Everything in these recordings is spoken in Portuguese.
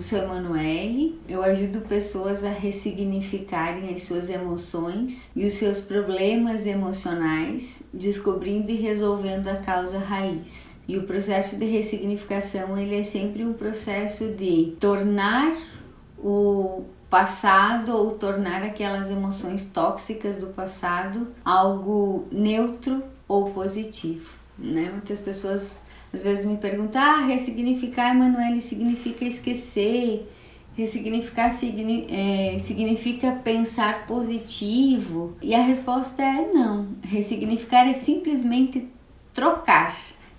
sou Emanuele, eu ajudo pessoas a ressignificarem as suas emoções e os seus problemas emocionais, descobrindo e resolvendo a causa raiz. E o processo de ressignificação, ele é sempre um processo de tornar o passado ou tornar aquelas emoções tóxicas do passado algo neutro ou positivo, né? Muitas pessoas às vezes me perguntam: "Ah, ressignificar, Emanuele, significa esquecer?" Ressignificar é, significa pensar positivo? E a resposta é não. Ressignificar é simplesmente trocar,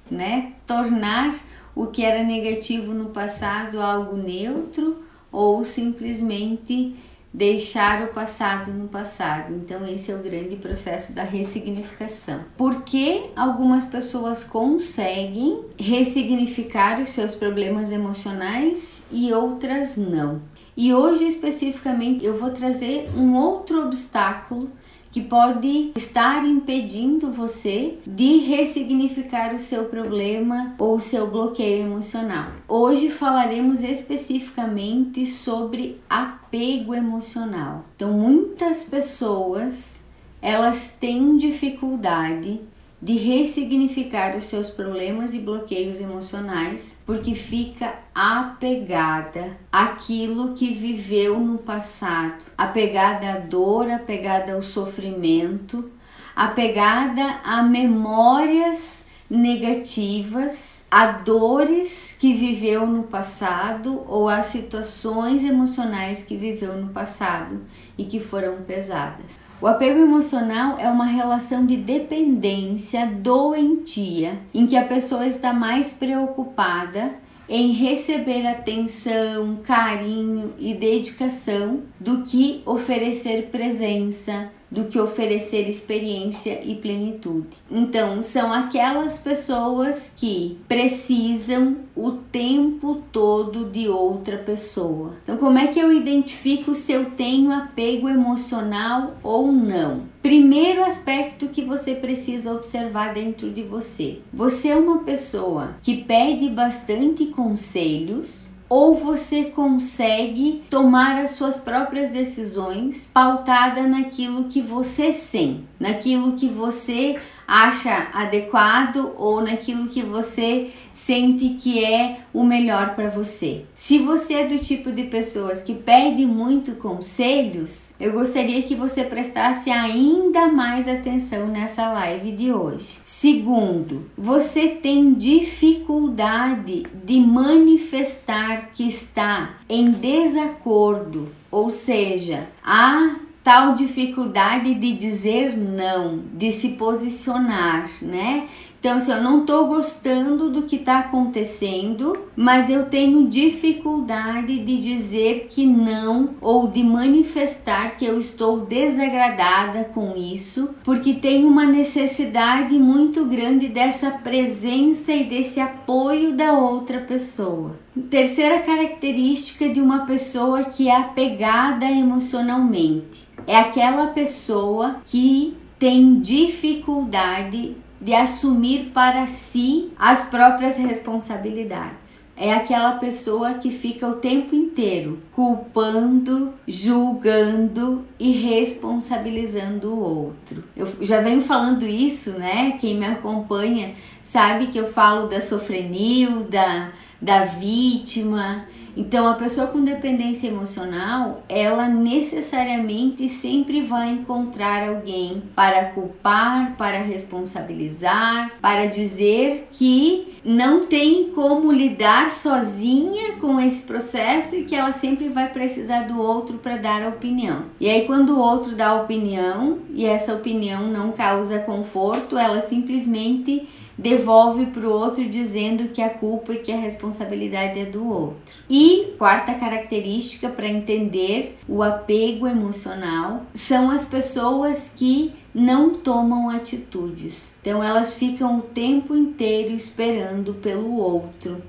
né? Tornar o que era negativo no passado algo neutro ou simplesmente deixar o passado no passado. Então esse é o grande processo da ressignificação. Por que algumas pessoas conseguem ressignificar os seus problemas emocionais e outras não? E hoje especificamente eu vou trazer um outro obstáculo que pode estar impedindo você de ressignificar o seu problema ou o seu bloqueio emocional. Hoje falaremos especificamente sobre apego emocional. Então, muitas pessoas elas têm dificuldade de ressignificar os seus problemas e bloqueios emocionais, porque fica apegada àquilo que viveu no passado, apegada à dor, apegada ao sofrimento, apegada a memórias negativas, a dores que viveu no passado ou a situações emocionais que viveu no passado e que foram pesadas. O apego emocional é uma relação de dependência doentia em que a pessoa está mais preocupada em receber atenção, carinho e dedicação do que oferecer presença, do que oferecer experiência e plenitude. Então, são aquelas pessoas que precisam o tempo todo de outra pessoa. Então, como é que eu identifico se eu tenho apego emocional ou não? Primeiro aspecto que você precisa observar dentro de você. Você é uma pessoa que pede bastante conselhos ou você consegue tomar as suas próprias decisões pautada naquilo que você sente, naquilo que você acha adequado ou naquilo que você sente que é o melhor para você. Se você é do tipo de pessoas que pede muito conselhos, eu gostaria que você prestasse ainda mais atenção nessa live de hoje. Segundo, você tem dificuldade de manifestar que está em desacordo, ou seja, há tal dificuldade de dizer não, de se posicionar, né? Então, se eu não estou gostando do que está acontecendo, mas eu tenho dificuldade de dizer que não ou de manifestar que eu estou desagradada com isso, porque tenho uma necessidade muito grande dessa presença e desse apoio da outra pessoa. Terceira característica de uma pessoa que é apegada emocionalmente é aquela pessoa que tem dificuldade de assumir para si as próprias responsabilidades. É aquela pessoa que fica o tempo inteiro culpando, julgando e responsabilizando o outro. Eu já venho falando isso, né? Quem me acompanha sabe que eu falo da sofrenil, da, da vítima, então, a pessoa com dependência emocional, ela necessariamente sempre vai encontrar alguém para culpar, para responsabilizar, para dizer que não tem como lidar sozinha com esse processo e que ela sempre vai precisar do outro para dar a opinião. E aí, quando o outro dá a opinião e essa opinião não causa conforto, ela simplesmente devolve para o outro dizendo que a culpa e que a responsabilidade é do outro. E quarta característica para entender o apego emocional são as pessoas que não tomam atitudes. Então elas ficam o tempo inteiro esperando pelo outro,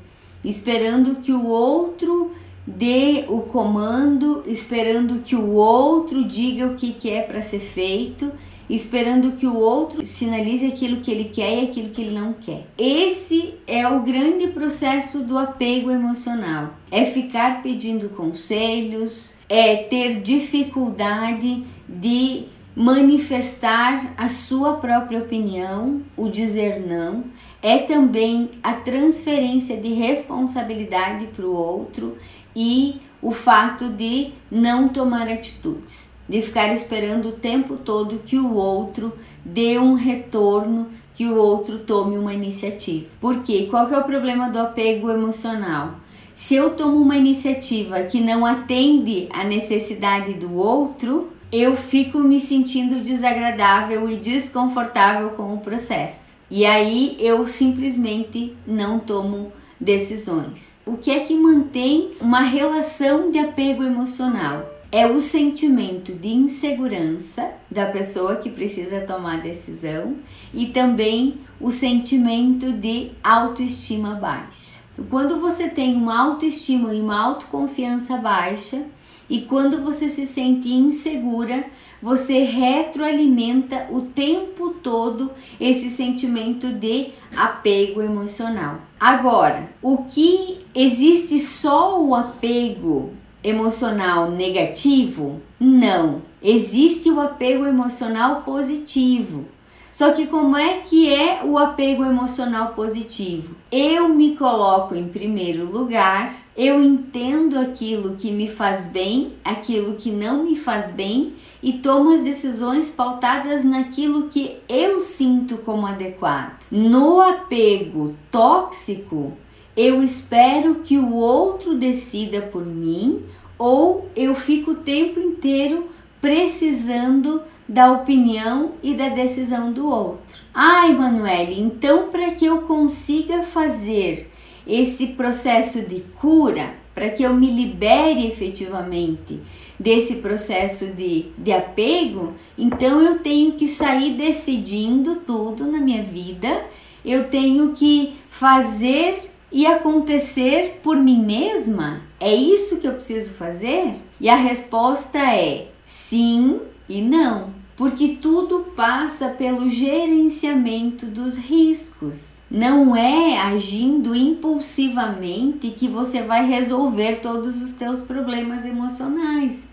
esperando que o outro dê o comando, esperando que o outro diga o que, que é para ser feito esperando que o outro sinalize aquilo que ele quer e aquilo que ele não quer. Esse é o grande processo do apego emocional. É ficar pedindo conselhos, é ter dificuldade de manifestar a sua própria opinião, o dizer não, é também a transferência de responsabilidade para o outro e o fato de não tomar atitudes, de ficar esperando o tempo todo que o outro dê um retorno, que o outro tome uma iniciativa. Por quê? Qual que é o problema do apego emocional? Se eu tomo uma iniciativa que não atende à necessidade do outro, eu fico me sentindo desagradável e desconfortável com o processo. E aí eu simplesmente não tomo decisões. O que é que mantém uma relação de apego emocional? É o sentimento de insegurança da pessoa que precisa tomar decisão e também o sentimento de autoestima baixa. Então, quando você tem uma autoestima e uma autoconfiança baixa, e quando você se sente insegura, você retroalimenta o tempo todo esse sentimento de apego emocional. Agora, o que existe só o apego emocional negativo? Não. Existe o apego emocional positivo. Só que como é que é o apego emocional positivo? Eu me coloco em primeiro lugar, eu entendo aquilo que me faz bem, aquilo que não me faz bem e tomo as decisões pautadas naquilo que eu sinto como adequado. No apego tóxico, eu espero que o outro decida por mim ou eu fico o tempo inteiro precisando da opinião e da decisão do outro. Ah, Emanuele, então para que eu consiga fazer esse processo de cura, para que eu me libere efetivamente desse processo de, de apego, então eu tenho que sair decidindo tudo na minha vida, eu tenho que fazer e acontecer por mim mesma? É isso que eu preciso fazer? E a resposta é sim e não porque tudo passa pelo gerenciamento dos riscos. Não é agindo impulsivamente que você vai resolver todos os teus problemas emocionais.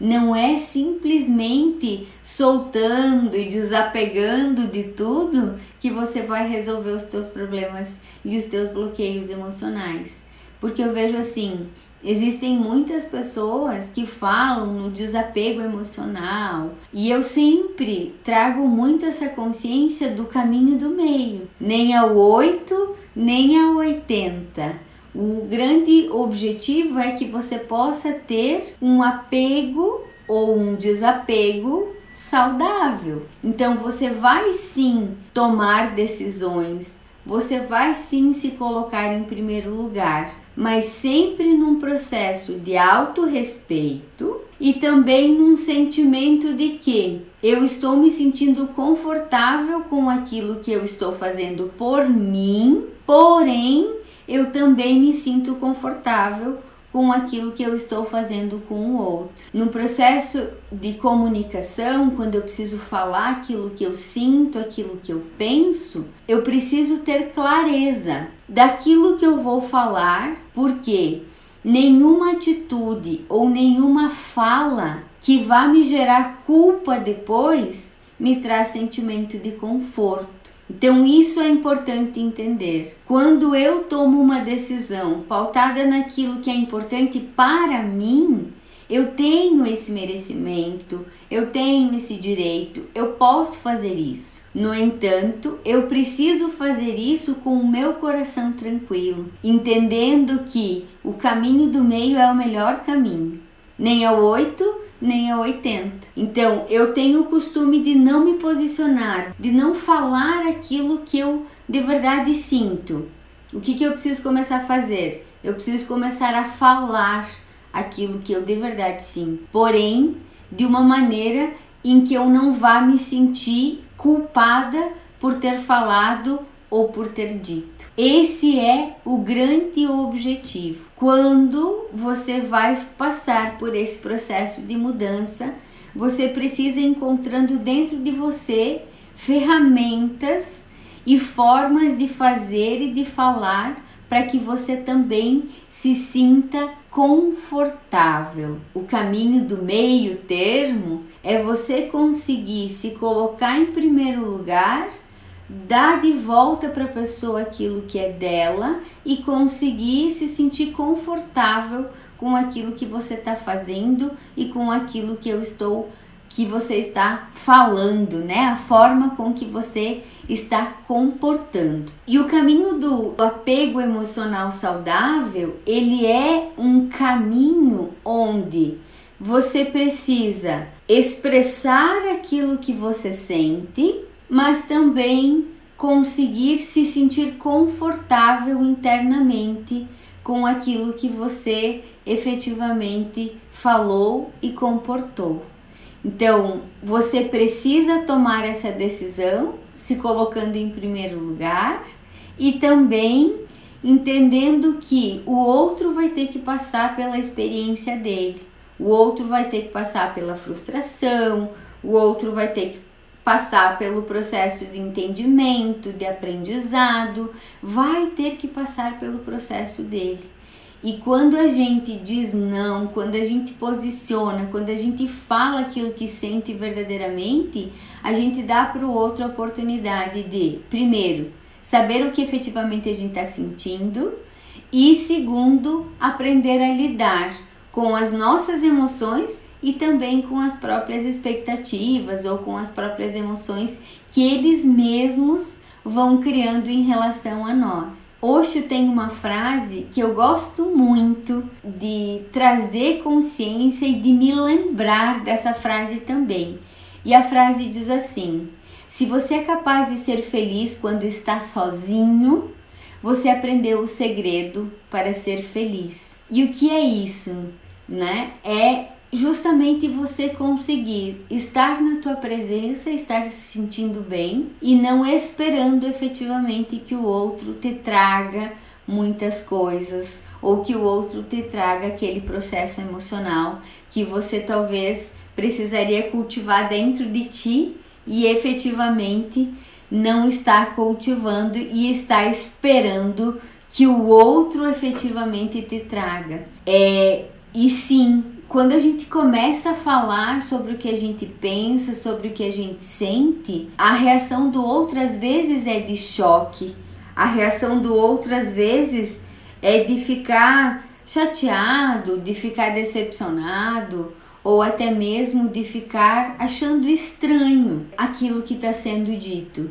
Não é simplesmente soltando e desapegando de tudo que você vai resolver os teus problemas e os teus bloqueios emocionais. Porque eu vejo assim, Existem muitas pessoas que falam no desapego emocional e eu sempre trago muito essa consciência do caminho do meio, nem ao 8, nem ao 80. O grande objetivo é que você possa ter um apego ou um desapego saudável. Então você vai sim tomar decisões, você vai sim se colocar em primeiro lugar, mas sempre num processo de autorrespeito e também num sentimento de que eu estou me sentindo confortável com aquilo que eu estou fazendo por mim, porém eu também me sinto confortável com aquilo que eu estou fazendo com o outro. No processo de comunicação, quando eu preciso falar aquilo que eu sinto, aquilo que eu penso, eu preciso ter clareza daquilo que eu vou falar, porque nenhuma atitude ou nenhuma fala que vá me gerar culpa depois me traz sentimento de conforto. Então, isso é importante entender. Quando eu tomo uma decisão pautada naquilo que é importante para mim, eu tenho esse merecimento, eu tenho esse direito, eu posso fazer isso. No entanto, eu preciso fazer isso com o meu coração tranquilo, entendendo que o caminho do meio é o melhor caminho. Nem ao oito, nem a 80. Então, eu tenho o costume de não me posicionar, de não falar aquilo que eu de verdade sinto. O que, que eu preciso começar a fazer? Eu preciso começar a falar aquilo que eu de verdade sinto, porém, de uma maneira em que eu não vá me sentir culpada por ter falado ou por ter dito. Esse é o grande objetivo. Quando você vai passar por esse processo de mudança, você precisa encontrando dentro de você ferramentas e formas de fazer e de falar para que você também se sinta confortável. O caminho do meio termo é você conseguir se colocar em primeiro lugar, dar de volta para a pessoa aquilo que é dela e conseguir se sentir confortável com aquilo que você está fazendo e com aquilo que eu estou que você está falando, né? A forma com que você está comportando. E o caminho do apego emocional saudável, ele é um caminho onde você precisa expressar aquilo que você sente, mas também conseguir se sentir confortável internamente com aquilo que você efetivamente falou e comportou. Então, você precisa tomar essa decisão, se colocando em primeiro lugar e também entendendo que o outro vai ter que passar pela experiência dele. O outro vai ter que passar pela frustração, o outro vai ter que passar pelo processo de entendimento, de aprendizado, vai ter que passar pelo processo dele. E quando a gente diz não, quando a gente posiciona, quando a gente fala aquilo que sente verdadeiramente, a gente dá para o outro a oportunidade de, primeiro, saber o que efetivamente a gente está sentindo e, segundo, aprender a lidar com as nossas emoções e também com as próprias expectativas ou com as próprias emoções que eles mesmos vão criando em relação a nós. Osho tem uma frase que eu gosto muito de trazer consciência e de me lembrar dessa frase também. E a frase diz assim: Se você é capaz de ser feliz quando está sozinho, você aprendeu o segredo para ser feliz. E o que é isso, né? É justamente você conseguir estar na tua presença, estar se sentindo bem e não esperando efetivamente que o outro te traga muitas coisas ou que o outro te traga aquele processo emocional que você talvez precisaria cultivar dentro de ti e efetivamente não está cultivando e está esperando que o outro efetivamente te traga. É, e sim, quando a gente começa a falar sobre o que a gente pensa, sobre o que a gente sente, a reação do outro às vezes é de choque. A reação do outro às vezes é de ficar chateado, de ficar decepcionado ou até mesmo de ficar achando estranho aquilo que está sendo dito.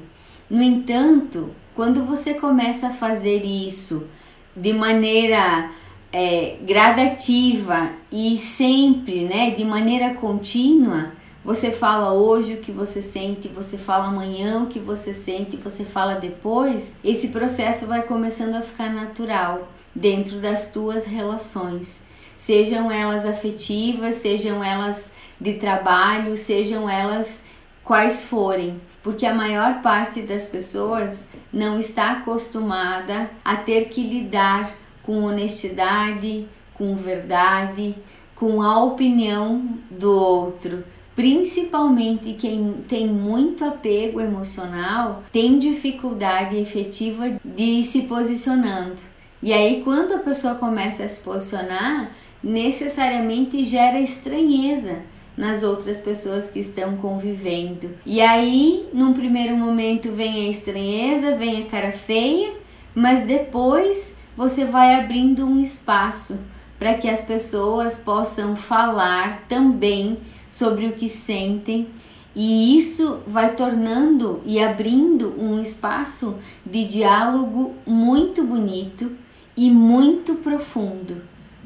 No entanto, quando você começa a fazer isso de maneira é, gradativa e sempre, né, de maneira contínua, você fala hoje o que você sente, você fala amanhã o que você sente, você fala depois, esse processo vai começando a ficar natural dentro das tuas relações, sejam elas afetivas, sejam elas de trabalho, sejam elas quais forem, porque a maior parte das pessoas não está acostumada a ter que lidar com honestidade, com verdade, com a opinião do outro. Principalmente quem tem muito apego emocional tem dificuldade efetiva de ir se posicionando. E aí, quando a pessoa começa a se posicionar, necessariamente gera estranheza nas outras pessoas que estão convivendo. E aí, num primeiro momento, vem a estranheza, vem a cara feia, mas depois você vai abrindo um espaço para que as pessoas possam falar também sobre o que sentem. E isso vai tornando e abrindo um espaço de diálogo muito bonito e muito profundo,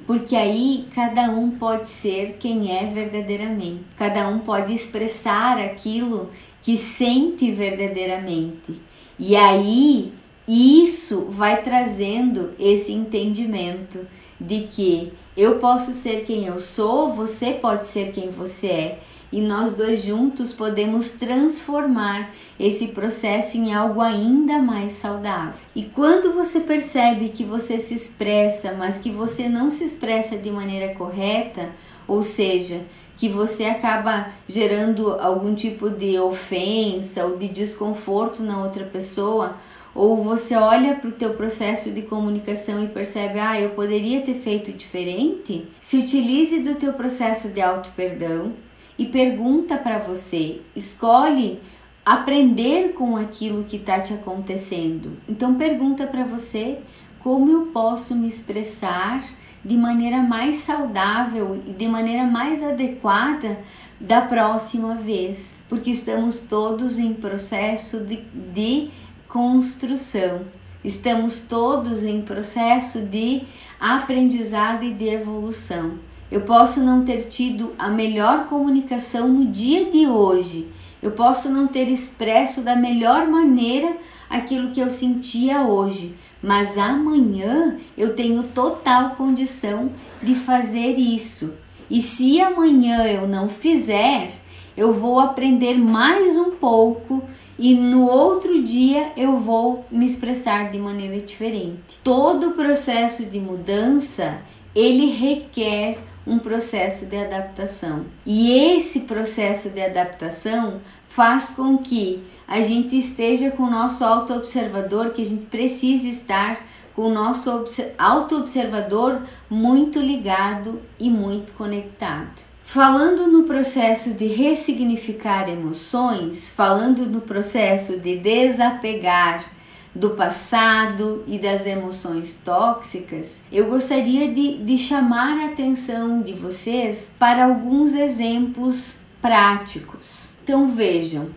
porque aí cada um pode ser quem é verdadeiramente, cada um pode expressar aquilo que sente verdadeiramente. E aí isso vai trazendo esse entendimento de que eu posso ser quem eu sou, você pode ser quem você é, e nós dois juntos podemos transformar esse processo em algo ainda mais saudável. E quando você percebe que você se expressa, mas que você não se expressa de maneira correta, ou seja, que você acaba gerando algum tipo de ofensa ou de desconforto na outra pessoa, ou você olha para o teu processo de comunicação e percebe, ah, eu poderia ter feito diferente, se utilize do teu processo de auto perdão e pergunta para você, escolhe aprender com aquilo que está te acontecendo. Então pergunta para você como eu posso me expressar de maneira mais saudável e de maneira mais adequada da próxima vez, porque estamos todos em processo de, de construção, estamos todos em processo de aprendizado e de evolução. Eu posso não ter tido a melhor comunicação no dia de hoje, eu posso não ter expresso da melhor maneira aquilo que eu sentia hoje, mas amanhã eu tenho total condição de fazer isso. E se amanhã eu não fizer, eu vou aprender mais um pouco e no outro dia eu vou me expressar de maneira diferente. Todo processo de mudança, ele requer um processo de adaptação. E esse processo de adaptação faz com que a gente esteja com o nosso auto-observador, que a gente precisa estar com o nosso auto-observador muito ligado e muito conectado. Falando no processo de ressignificar emoções, falando no processo de desapegar do passado e das emoções tóxicas, eu gostaria de, de chamar a atenção de vocês para alguns exemplos práticos. Então vejam,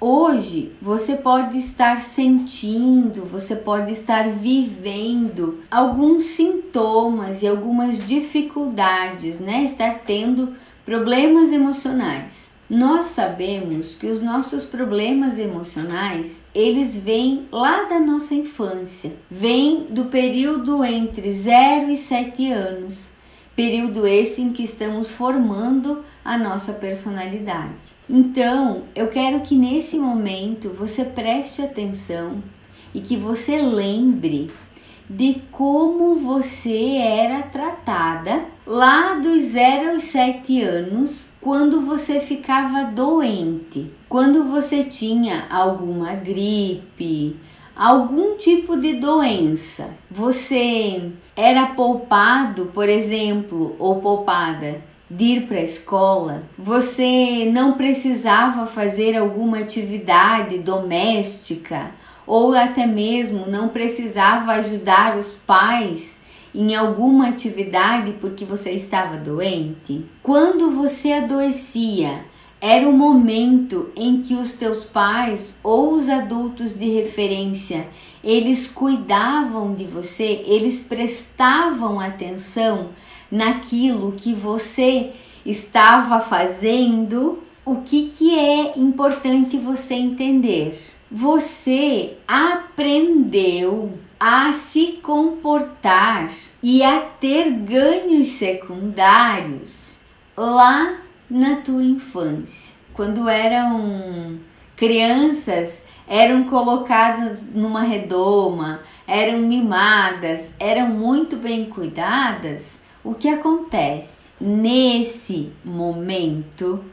Hoje você pode estar sentindo, você pode estar vivendo alguns sintomas e algumas dificuldades, né? Estar tendo problemas emocionais. Nós sabemos que os nossos problemas emocionais, eles vêm lá da nossa infância, vêm do período entre 0 e 7 anos, período esse em que estamos formando a nossa personalidade. Então, eu quero que nesse momento você preste atenção e que você lembre de como você era tratada lá dos 0 aos 7 anos, quando você ficava doente, quando você tinha alguma gripe, algum tipo de doença. Você era poupado, por exemplo, ou poupada de ir para a escola, você não precisava fazer alguma atividade doméstica ou até mesmo não precisava ajudar os pais em alguma atividade porque você estava doente. Quando você adoecia, era o momento em que os teus pais ou os adultos de referência eles cuidavam de você, eles prestavam atenção naquilo que você estava fazendo, o que, que é importante você entender? Você aprendeu a se comportar e a ter ganhos secundários lá na tua infância. Quando eram crianças, eram colocadas numa redoma, eram mimadas, eram muito bem cuidadas o que acontece? Nesse momento,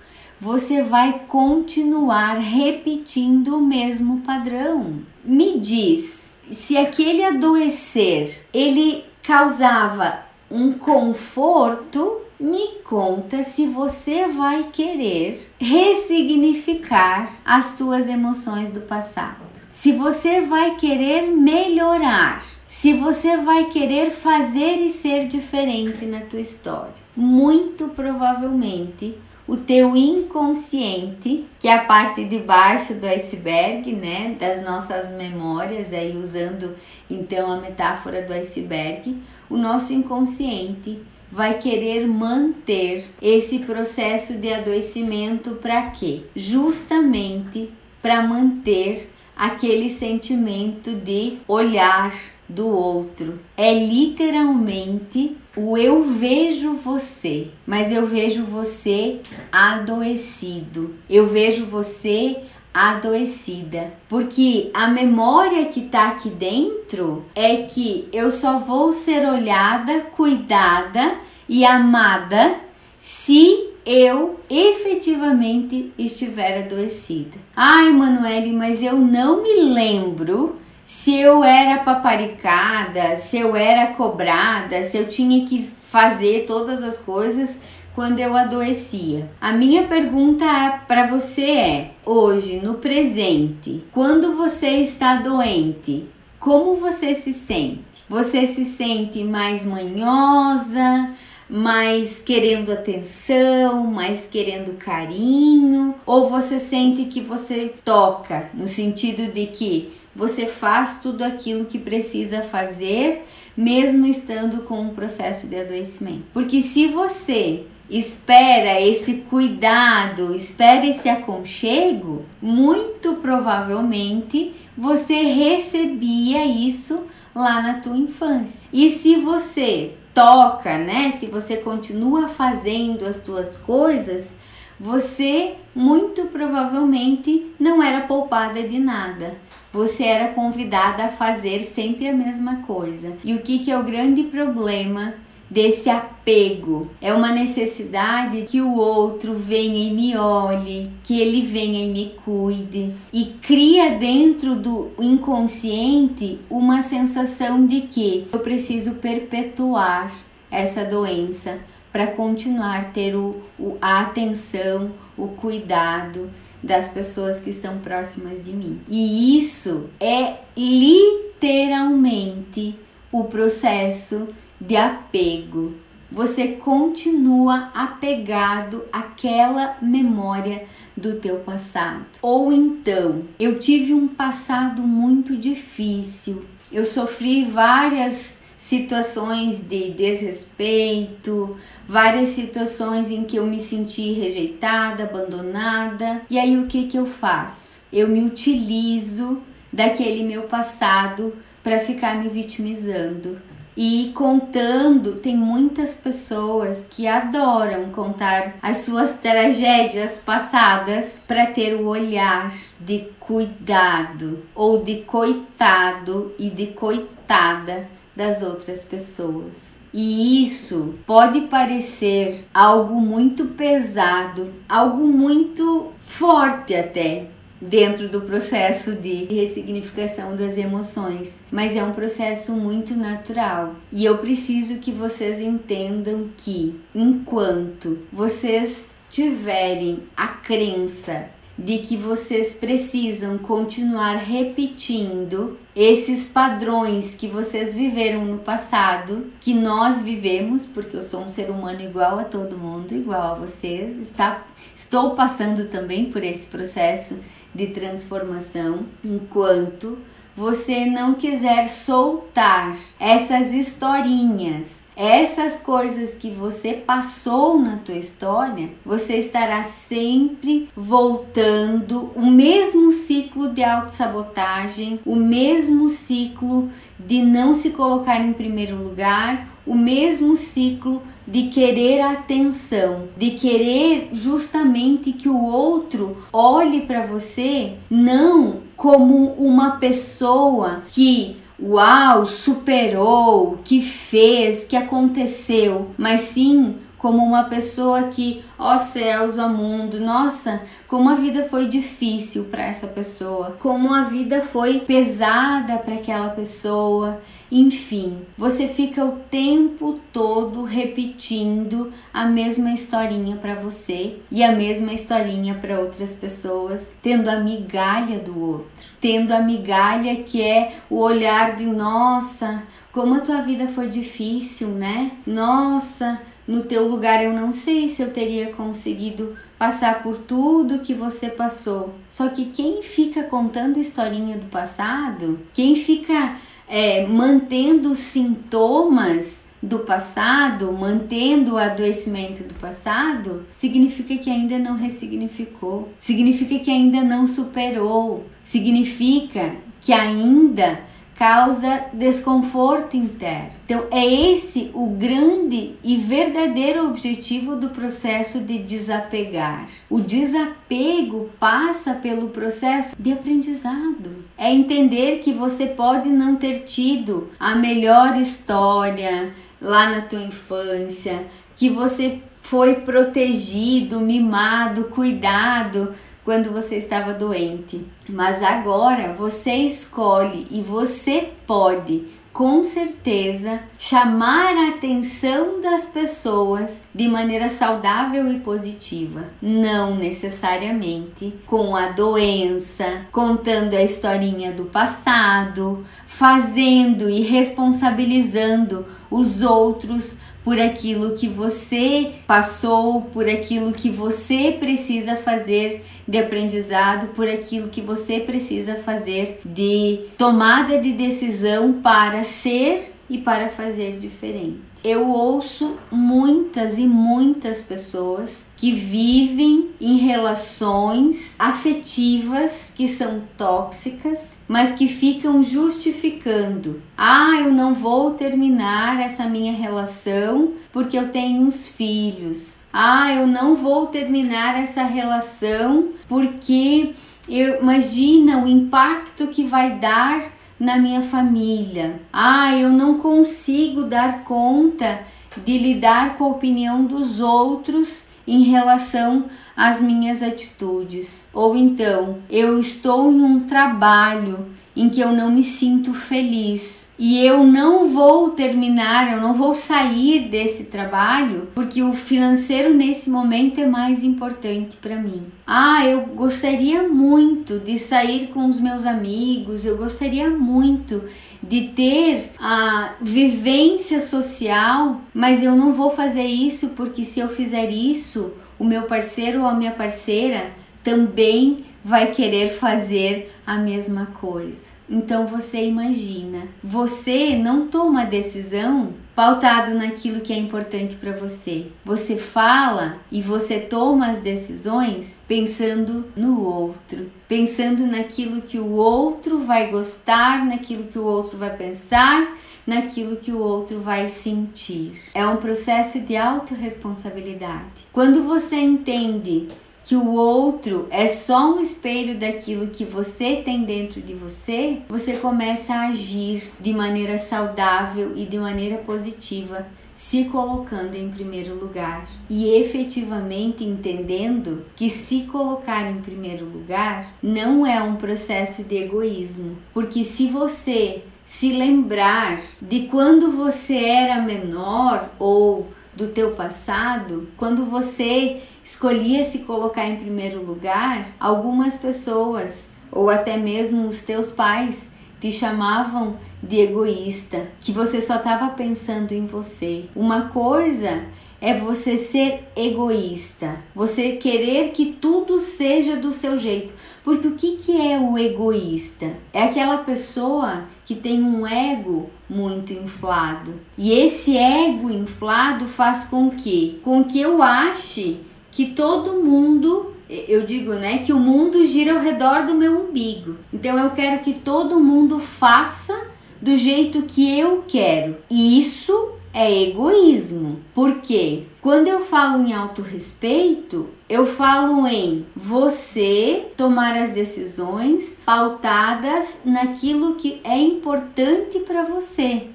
você vai continuar repetindo o mesmo padrão. Me diz, se aquele adoecer ele causava um conforto, me conta se você vai querer ressignificar as tuas emoções do passado. Se você vai querer melhorar se você vai querer fazer e ser diferente na tua história. Muito provavelmente o teu inconsciente, que é a parte de baixo do iceberg, né, das nossas memórias, aí usando então a metáfora do iceberg, o nosso inconsciente vai querer manter esse processo de adoecimento para quê? Justamente para manter aquele sentimento de olhar do outro. É literalmente o eu vejo você, mas eu vejo você adoecido. Eu vejo você adoecida, porque a memória que tá aqui dentro é que eu só vou ser olhada, cuidada e amada se eu efetivamente estiver adoecida. Ai, Manuele, mas eu não me lembro se eu era paparicada, se eu era cobrada, se eu tinha que fazer todas as coisas quando eu adoecia. A minha pergunta para você é: hoje, no presente, quando você está doente, como você se sente? Você se sente mais manhosa, mais querendo atenção, mais querendo carinho, ou você sente que você toca no sentido de que você faz tudo aquilo que precisa fazer, mesmo estando com um processo de adoecimento. Porque se você espera esse cuidado, espera esse aconchego, muito provavelmente você recebia isso lá na tua infância. E se você toca, né? Se você continua fazendo as tuas coisas, você muito provavelmente não era poupada de nada você era convidada a fazer sempre a mesma coisa. E o que, que é o grande problema desse apego. É uma necessidade que o outro venha e me olhe, que ele venha e me cuide e cria dentro do inconsciente uma sensação de que eu preciso perpetuar essa doença para continuar ter o, o, a atenção, o cuidado das pessoas que estão próximas de mim. E isso é literalmente o processo de apego. Você continua apegado àquela memória do teu passado. Ou então, eu tive um passado muito difícil. Eu sofri várias situações de desrespeito, várias situações em que eu me senti rejeitada, abandonada. E aí o que que eu faço? Eu me utilizo daquele meu passado para ficar me vitimizando. E contando, tem muitas pessoas que adoram contar as suas tragédias passadas para ter o olhar de cuidado ou de coitado e de coitada das outras pessoas. E isso pode parecer algo muito pesado, algo muito forte até, dentro do processo de ressignificação das emoções, mas é um processo muito natural. E eu preciso que vocês entendam que enquanto vocês tiverem a crença de que vocês precisam continuar repetindo esses padrões que vocês viveram no passado, que nós vivemos, porque eu sou um ser humano igual a todo mundo, igual a vocês, está, estou passando também por esse processo de transformação, enquanto você não quiser soltar essas historinhas essas coisas que você passou na tua história, você estará sempre voltando o mesmo ciclo de autossabotagem, o mesmo ciclo de não se colocar em primeiro lugar, o mesmo ciclo de querer atenção, de querer justamente que o outro olhe para você não como uma pessoa que uau, superou, que fez, que aconteceu, mas sim como uma pessoa que, ó céus, ó mundo, nossa, como a vida foi difícil para essa pessoa, como a vida foi pesada para aquela pessoa. Enfim, você fica o tempo todo repetindo a mesma historinha para você e a mesma historinha para outras pessoas, tendo a migalha do outro, tendo a migalha que é o olhar de nossa, como a tua vida foi difícil, né? Nossa, no teu lugar eu não sei se eu teria conseguido passar por tudo que você passou. Só que quem fica contando historinha do passado, quem fica é, mantendo sintomas do passado, mantendo o adoecimento do passado, significa que ainda não ressignificou, significa que ainda não superou, significa que ainda causa desconforto interno. Então, é esse o grande e verdadeiro objetivo do processo de desapegar. O desapego passa pelo processo de aprendizado. É entender que você pode não ter tido a melhor história lá na tua infância, que você foi protegido, mimado, cuidado quando você estava doente. Mas agora você escolhe e você pode com certeza chamar a atenção das pessoas de maneira saudável e positiva, não necessariamente com a doença, contando a historinha do passado, fazendo e responsabilizando os outros por aquilo que você passou, por aquilo que você precisa fazer de aprendizado, por aquilo que você precisa fazer de tomada de decisão para ser e para fazer diferente. Eu ouço muitas e muitas pessoas que vivem em relações afetivas que são tóxicas, mas que ficam justificando: "Ah, eu não vou terminar essa minha relação porque eu tenho uns filhos. Ah, eu não vou terminar essa relação porque eu imagina o impacto que vai dar na minha família. Ah, eu não consigo dar conta de lidar com a opinião dos outros em relação às minhas atitudes. Ou então, eu estou em um trabalho em que eu não me sinto feliz e eu não vou terminar, eu não vou sair desse trabalho porque o financeiro nesse momento é mais importante para mim. Ah, eu gostaria muito de sair com os meus amigos, eu gostaria muito de ter a vivência social, mas eu não vou fazer isso porque se eu fizer isso, o meu parceiro ou a minha parceira também vai querer fazer a mesma coisa. Então você imagina, você não toma a decisão pautado naquilo que é importante para você. Você fala e você toma as decisões pensando no outro, pensando naquilo que o outro vai gostar, naquilo que o outro vai pensar, naquilo que o outro vai sentir. É um processo de autorresponsabilidade. Quando você entende que o outro é só um espelho daquilo que você tem dentro de você, você começa a agir de maneira saudável e de maneira positiva, se colocando em primeiro lugar. E efetivamente entendendo que se colocar em primeiro lugar não é um processo de egoísmo, porque se você se lembrar de quando você era menor ou do teu passado, quando você escolhia se colocar em primeiro lugar, algumas pessoas ou até mesmo os teus pais te chamavam de egoísta, que você só estava pensando em você. Uma coisa é você ser egoísta, você querer que tudo seja do seu jeito. Porque o que, que é o egoísta? É aquela pessoa que tem um ego muito inflado. E esse ego inflado faz com que, com que eu ache que todo mundo, eu digo, né, que o mundo gira ao redor do meu umbigo. Então eu quero que todo mundo faça do jeito que eu quero. E isso é egoísmo. Porque quando eu falo em autorrespeito, eu falo em você tomar as decisões pautadas naquilo que é importante para você.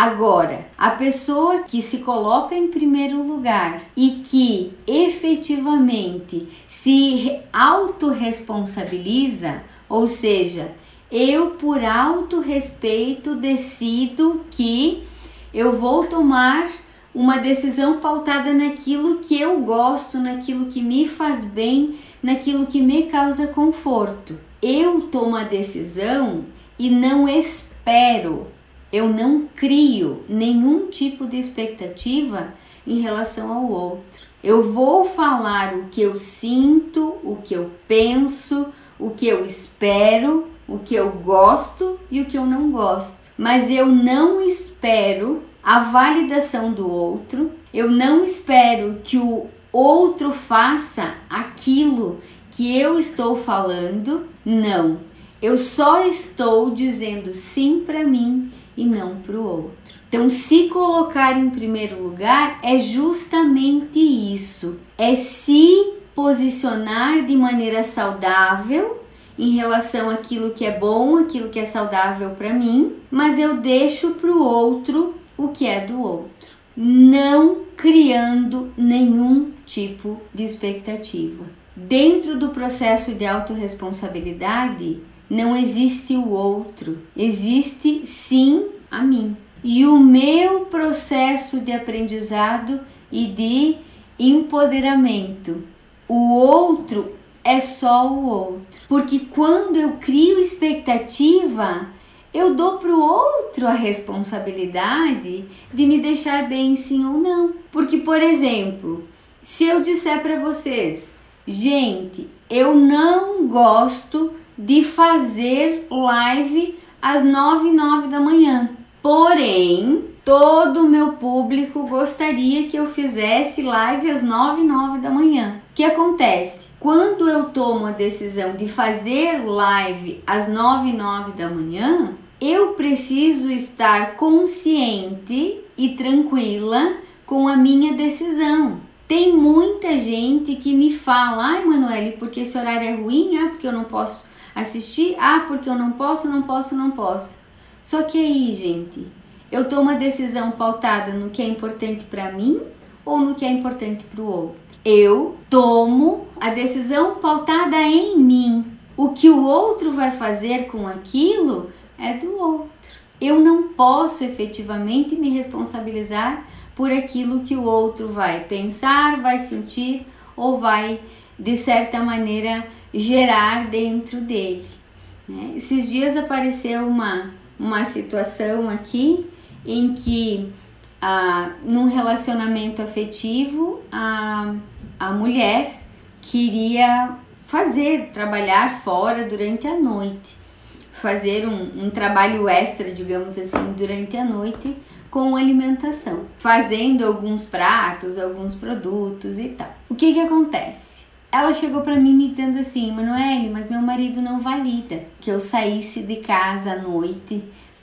Agora, a pessoa que se coloca em primeiro lugar e que efetivamente se autorresponsabiliza, ou seja, eu por autorrespeito decido que eu vou tomar uma decisão pautada naquilo que eu gosto, naquilo que me faz bem, naquilo que me causa conforto. Eu tomo a decisão e não espero eu não crio nenhum tipo de expectativa em relação ao outro. Eu vou falar o que eu sinto, o que eu penso, o que eu espero, o que eu gosto e o que eu não gosto. Mas eu não espero a validação do outro, eu não espero que o outro faça aquilo que eu estou falando. Não. Eu só estou dizendo sim para mim e não para o outro. Então, se colocar em primeiro lugar é justamente isso: é se posicionar de maneira saudável em relação àquilo que é bom, aquilo que é saudável para mim, mas eu deixo para o outro o que é do outro. não criando nenhum tipo de expectativa. Dentro do processo de autorresponsabilidade, não existe o outro, existe sim a mim. E o meu processo de aprendizado e de empoderamento. O outro é só o outro. Porque quando eu crio expectativa, eu dou para o outro a responsabilidade de me deixar bem sim ou não. Porque, por exemplo, se eu disser para vocês, gente, eu não gosto de fazer live às 9 e 9 da manhã. Porém, todo o meu público gostaria que eu fizesse live às 9 e 9 da manhã. O que acontece? Quando eu tomo a decisão de fazer live às 9 e 9 da manhã, eu preciso estar consciente e tranquila com a minha decisão. Tem muita gente que me fala, ai Manuele, porque esse horário é ruim, ah, porque eu não posso assistir, ah, porque eu não posso, não posso, não posso. Só que aí, gente, eu tomo a decisão pautada no que é importante para mim ou no que é importante para o outro. Eu tomo a decisão pautada em mim. O que o outro vai fazer com aquilo é do outro. Eu não posso efetivamente me responsabilizar por aquilo que o outro vai pensar, vai sentir ou vai, de certa maneira, gerar dentro dele. Né? Esses dias apareceu uma, uma situação aqui em que, ah, num relacionamento afetivo, a, a mulher queria fazer, trabalhar fora durante a noite, fazer um, um trabalho extra, digamos assim, durante a noite com alimentação, fazendo alguns pratos, alguns produtos e tal. O que que acontece? Ela chegou para mim me dizendo assim, Manoel, mas meu marido não valida que eu saísse de casa à noite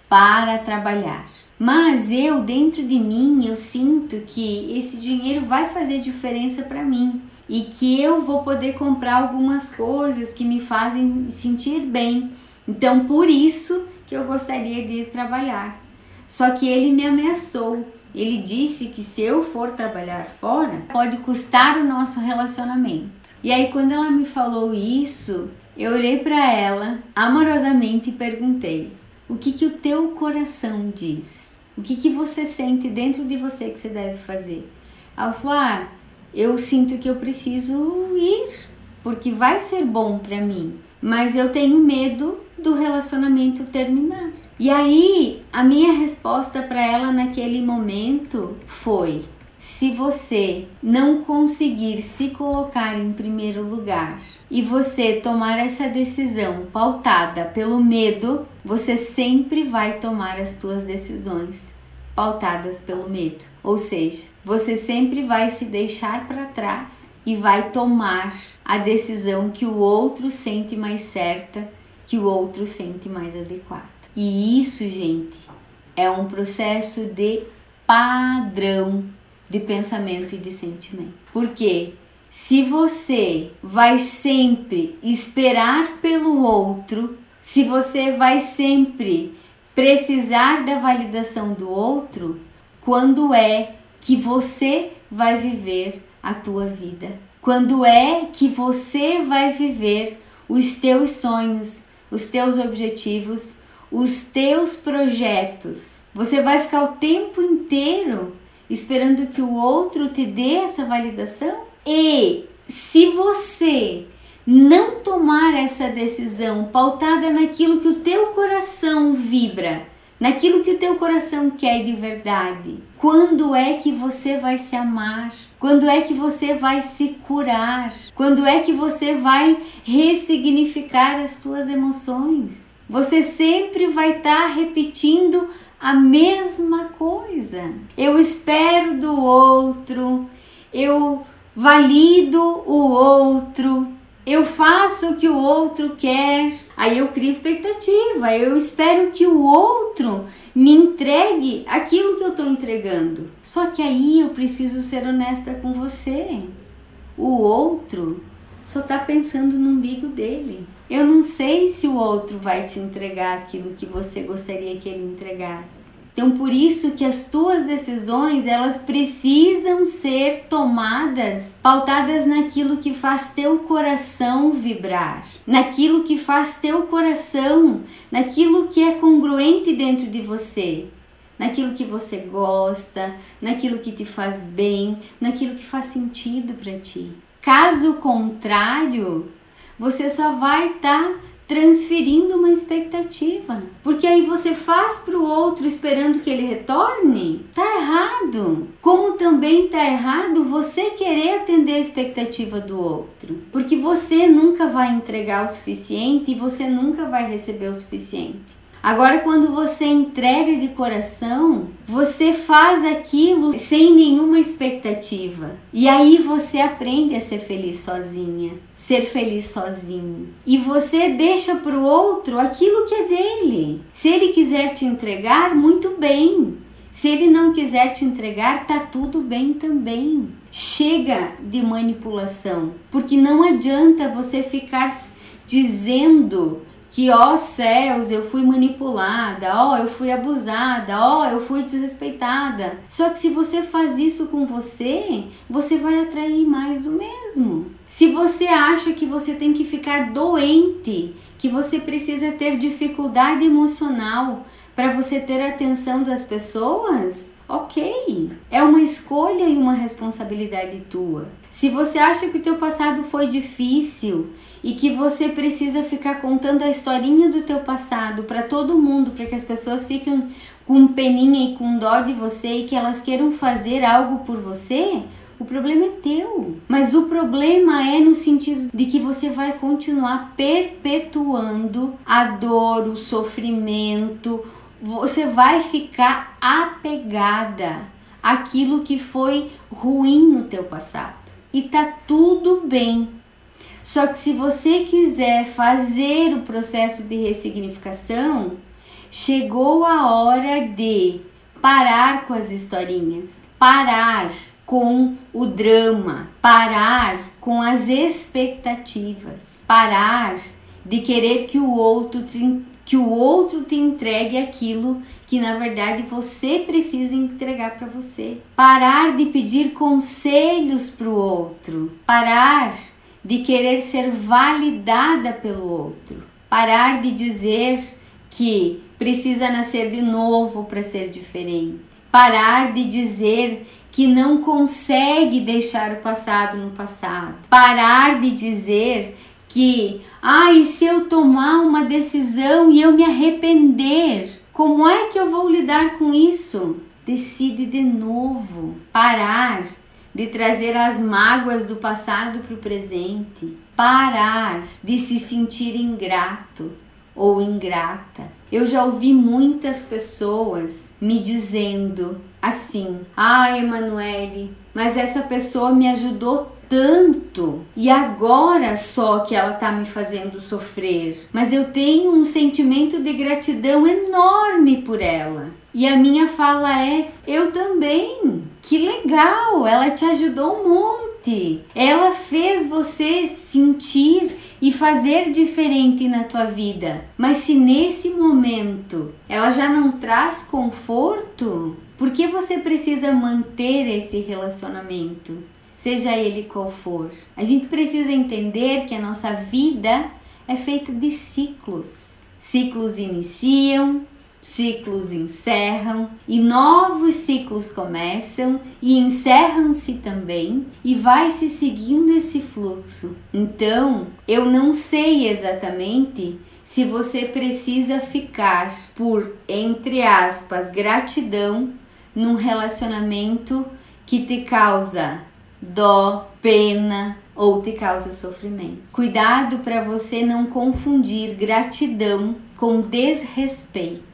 para trabalhar. Mas eu, dentro de mim, eu sinto que esse dinheiro vai fazer diferença para mim e que eu vou poder comprar algumas coisas que me fazem sentir bem. Então, por isso que eu gostaria de ir trabalhar. Só que ele me ameaçou ele disse que se eu for trabalhar fora, pode custar o nosso relacionamento. E aí, quando ela me falou isso, eu olhei para ela amorosamente e perguntei: O que, que o teu coração diz? O que, que você sente dentro de você que você deve fazer? Ela falou: Ah, eu sinto que eu preciso ir, porque vai ser bom para mim, mas eu tenho medo do relacionamento terminar. E aí, a minha resposta para ela naquele momento foi: se você não conseguir se colocar em primeiro lugar e você tomar essa decisão pautada pelo medo, você sempre vai tomar as suas decisões pautadas pelo medo. Ou seja, você sempre vai se deixar para trás e vai tomar a decisão que o outro sente mais certa que o outro sente mais adequado. E isso, gente, é um processo de padrão de pensamento e de sentimento. Porque se você vai sempre esperar pelo outro, se você vai sempre precisar da validação do outro, quando é que você vai viver a tua vida? Quando é que você vai viver os teus sonhos, os teus objetivos, os teus projetos. Você vai ficar o tempo inteiro esperando que o outro te dê essa validação? E se você não tomar essa decisão pautada naquilo que o teu coração vibra, naquilo que o teu coração quer de verdade, quando é que você vai se amar? Quando é que você vai se curar? Quando é que você vai ressignificar as suas emoções? Você sempre vai estar tá repetindo a mesma coisa. Eu espero do outro, eu valido o outro, eu faço o que o outro quer, aí eu crio expectativa, eu espero que o outro me entregue aquilo que eu estou entregando. Só que aí eu preciso ser honesta com você. O outro só está pensando no umbigo dele. Eu não sei se o outro vai te entregar aquilo que você gostaria que ele entregasse. Então por isso que as tuas decisões, elas precisam ser tomadas pautadas naquilo que faz teu coração vibrar, naquilo que faz teu coração, naquilo que é congruente dentro de você, naquilo que você gosta, naquilo que te faz bem, naquilo que faz sentido para ti. Caso contrário, você só vai estar tá transferindo uma expectativa. Porque aí você faz para o outro esperando que ele retorne, tá errado. Como também tá errado você querer atender a expectativa do outro, porque você nunca vai entregar o suficiente e você nunca vai receber o suficiente. Agora, quando você entrega de coração, você faz aquilo sem nenhuma expectativa. E aí você aprende a ser feliz sozinha, ser feliz sozinho. E você deixa para o outro aquilo que é dele. Se ele quiser te entregar, muito bem. Se ele não quiser te entregar, tá tudo bem também. Chega de manipulação, porque não adianta você ficar dizendo que ó céus, eu fui manipulada, ó, eu fui abusada, ó, eu fui desrespeitada. Só que se você faz isso com você, você vai atrair mais do mesmo. Se você acha que você tem que ficar doente, que você precisa ter dificuldade emocional para você ter a atenção das pessoas, ok. É uma escolha e uma responsabilidade tua. Se você acha que o teu passado foi difícil e que você precisa ficar contando a historinha do teu passado para todo mundo, para que as pessoas fiquem com peninha e com dó de você e que elas queiram fazer algo por você, o problema é teu. Mas o problema é no sentido de que você vai continuar perpetuando a dor, o sofrimento, você vai ficar apegada àquilo que foi ruim no teu passado. E tá tudo bem. Só que se você quiser fazer o processo de ressignificação, chegou a hora de parar com as historinhas, parar com o drama, parar com as expectativas, parar de querer que o outro te, que o outro te entregue aquilo que na verdade você precisa entregar para você. Parar de pedir conselhos para o outro, parar de querer ser validada pelo outro, parar de dizer que precisa nascer de novo para ser diferente, parar de dizer que não consegue deixar o passado no passado, parar de dizer que, ai, ah, se eu tomar uma decisão e eu me arrepender, como é que eu vou lidar com isso? Decide de novo, parar de trazer as mágoas do passado para o presente, parar de se sentir ingrato ou ingrata. Eu já ouvi muitas pessoas me dizendo assim: "Ah, Emanuele, mas essa pessoa me ajudou tanto e agora só que ela tá me fazendo sofrer. Mas eu tenho um sentimento de gratidão enorme por ela. E a minha fala é: eu também. Que legal, ela te ajudou um monte. Ela fez você sentir e fazer diferente na tua vida. Mas se nesse momento ela já não traz conforto, por que você precisa manter esse relacionamento? Seja ele qual for. A gente precisa entender que a nossa vida é feita de ciclos. Ciclos iniciam, ciclos encerram e novos ciclos começam e encerram-se também e vai se seguindo esse fluxo. Então, eu não sei exatamente se você precisa ficar por entre aspas gratidão num relacionamento que te causa dó, pena ou te causa sofrimento. Cuidado para você não confundir gratidão com desrespeito.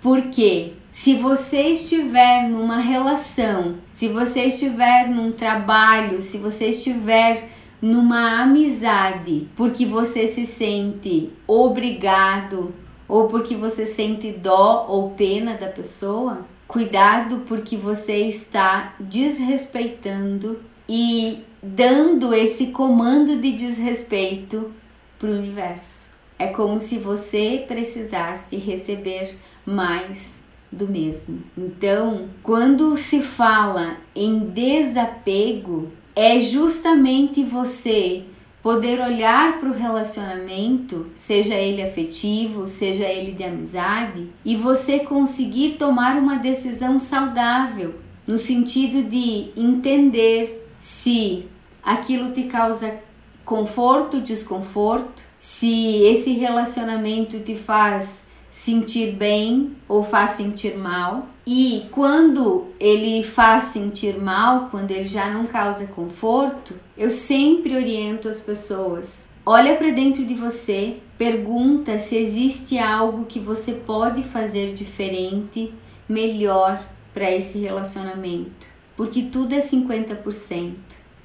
Porque se você estiver numa relação, se você estiver num trabalho, se você estiver numa amizade, porque você se sente obrigado ou porque você sente dó ou pena da pessoa, cuidado porque você está desrespeitando e dando esse comando de desrespeito para o universo. É como se você precisasse receber mais do mesmo. Então, quando se fala em desapego, é justamente você poder olhar para o relacionamento, seja ele afetivo, seja ele de amizade, e você conseguir tomar uma decisão saudável, no sentido de entender se aquilo te causa conforto, desconforto, se esse relacionamento te faz sentir bem ou faz sentir mal. E quando ele faz sentir mal, quando ele já não causa conforto, eu sempre oriento as pessoas. Olha para dentro de você, pergunta se existe algo que você pode fazer diferente, melhor para esse relacionamento, porque tudo é 50%.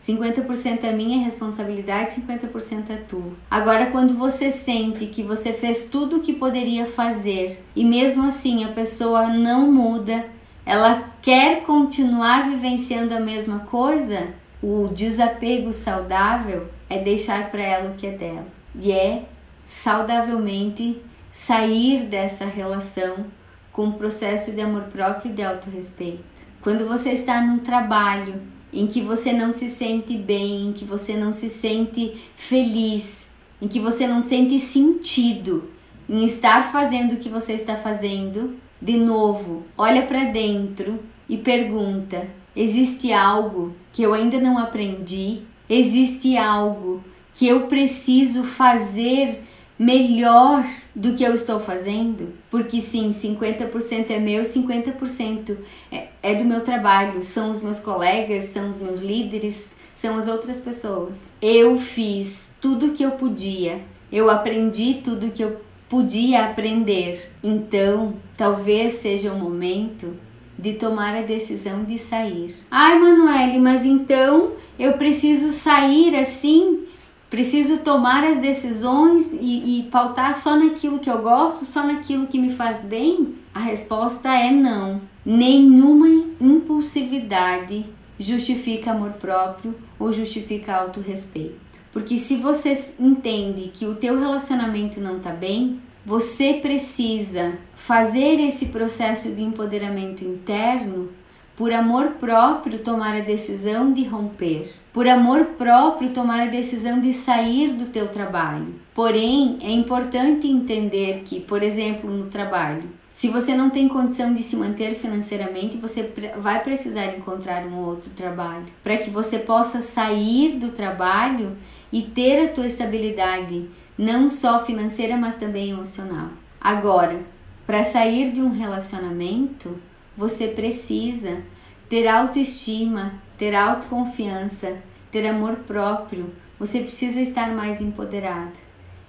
50% é minha responsabilidade, 50% é tua. Agora, quando você sente que você fez tudo o que poderia fazer e mesmo assim a pessoa não muda, ela quer continuar vivenciando a mesma coisa, o desapego saudável é deixar para ela o que é dela e é saudavelmente sair dessa relação com o processo de amor próprio e de autorrespeito. Quando você está num trabalho em que você não se sente bem, em que você não se sente feliz, em que você não sente sentido em estar fazendo o que você está fazendo, de novo, olha para dentro e pergunta: existe algo que eu ainda não aprendi? Existe algo que eu preciso fazer melhor do que eu estou fazendo, porque sim, 50% é meu, 50% é, é do meu trabalho, são os meus colegas, são os meus líderes, são as outras pessoas. Eu fiz tudo que eu podia, eu aprendi tudo que eu podia aprender. Então, talvez seja o momento de tomar a decisão de sair. Ai, Manuele, mas então eu preciso sair assim Preciso tomar as decisões e, e pautar só naquilo que eu gosto, só naquilo que me faz bem? A resposta é não. Nenhuma impulsividade justifica amor próprio ou justifica autorrespeito. Porque se você entende que o teu relacionamento não está bem, você precisa fazer esse processo de empoderamento interno por amor próprio, tomar a decisão de romper. Por amor próprio, tomar a decisão de sair do teu trabalho. Porém, é importante entender que, por exemplo, no trabalho, se você não tem condição de se manter financeiramente, você vai precisar encontrar um outro trabalho para que você possa sair do trabalho e ter a tua estabilidade, não só financeira, mas também emocional. Agora, para sair de um relacionamento, você precisa ter autoestima, ter autoconfiança, ter amor próprio. Você precisa estar mais empoderada.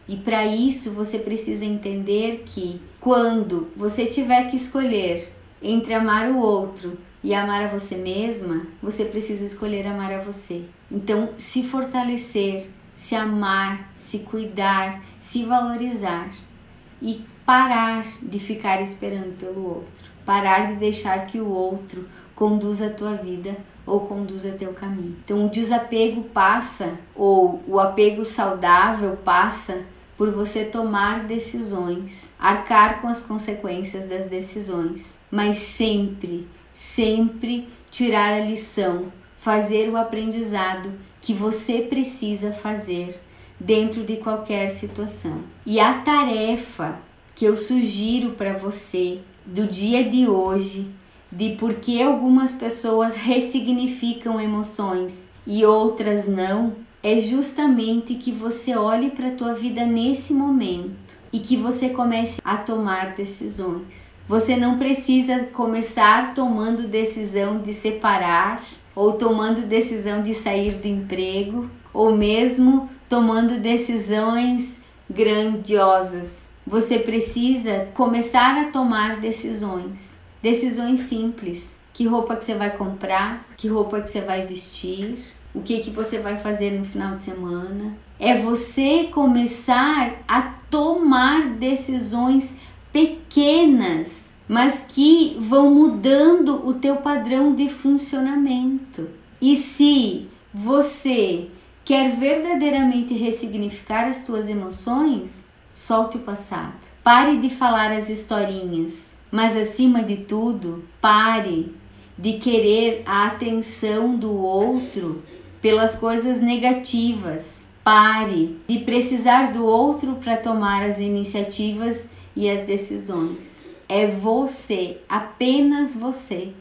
E para isso você precisa entender que quando você tiver que escolher entre amar o outro e amar a você mesma, você precisa escolher amar a você. Então, se fortalecer, se amar, se cuidar, se valorizar e parar de ficar esperando pelo outro parar de deixar que o outro conduza a tua vida ou conduza teu caminho. Então o desapego passa ou o apego saudável passa por você tomar decisões, arcar com as consequências das decisões, mas sempre, sempre tirar a lição, fazer o aprendizado que você precisa fazer dentro de qualquer situação. E a tarefa que eu sugiro para você do dia de hoje, de por que algumas pessoas ressignificam emoções e outras não, é justamente que você olhe para a tua vida nesse momento e que você comece a tomar decisões. Você não precisa começar tomando decisão de separar ou tomando decisão de sair do emprego ou mesmo tomando decisões grandiosas você precisa começar a tomar decisões. Decisões simples. Que roupa que você vai comprar? Que roupa que você vai vestir? O que que você vai fazer no final de semana? É você começar a tomar decisões pequenas, mas que vão mudando o teu padrão de funcionamento. E se você quer verdadeiramente ressignificar as tuas emoções, Solte o passado. Pare de falar as historinhas, Mas acima de tudo, pare de querer a atenção do outro pelas coisas negativas. Pare de precisar do outro para tomar as iniciativas e as decisões. É você, apenas você,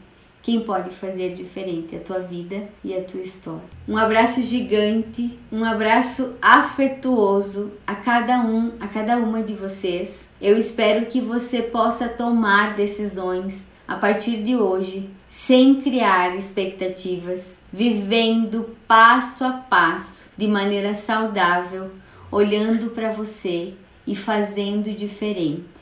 quem pode fazer diferente a tua vida e a tua história. Um abraço gigante, um abraço afetuoso a cada um, a cada uma de vocês. Eu espero que você possa tomar decisões a partir de hoje, sem criar expectativas, vivendo passo a passo, de maneira saudável, olhando para você e fazendo diferente.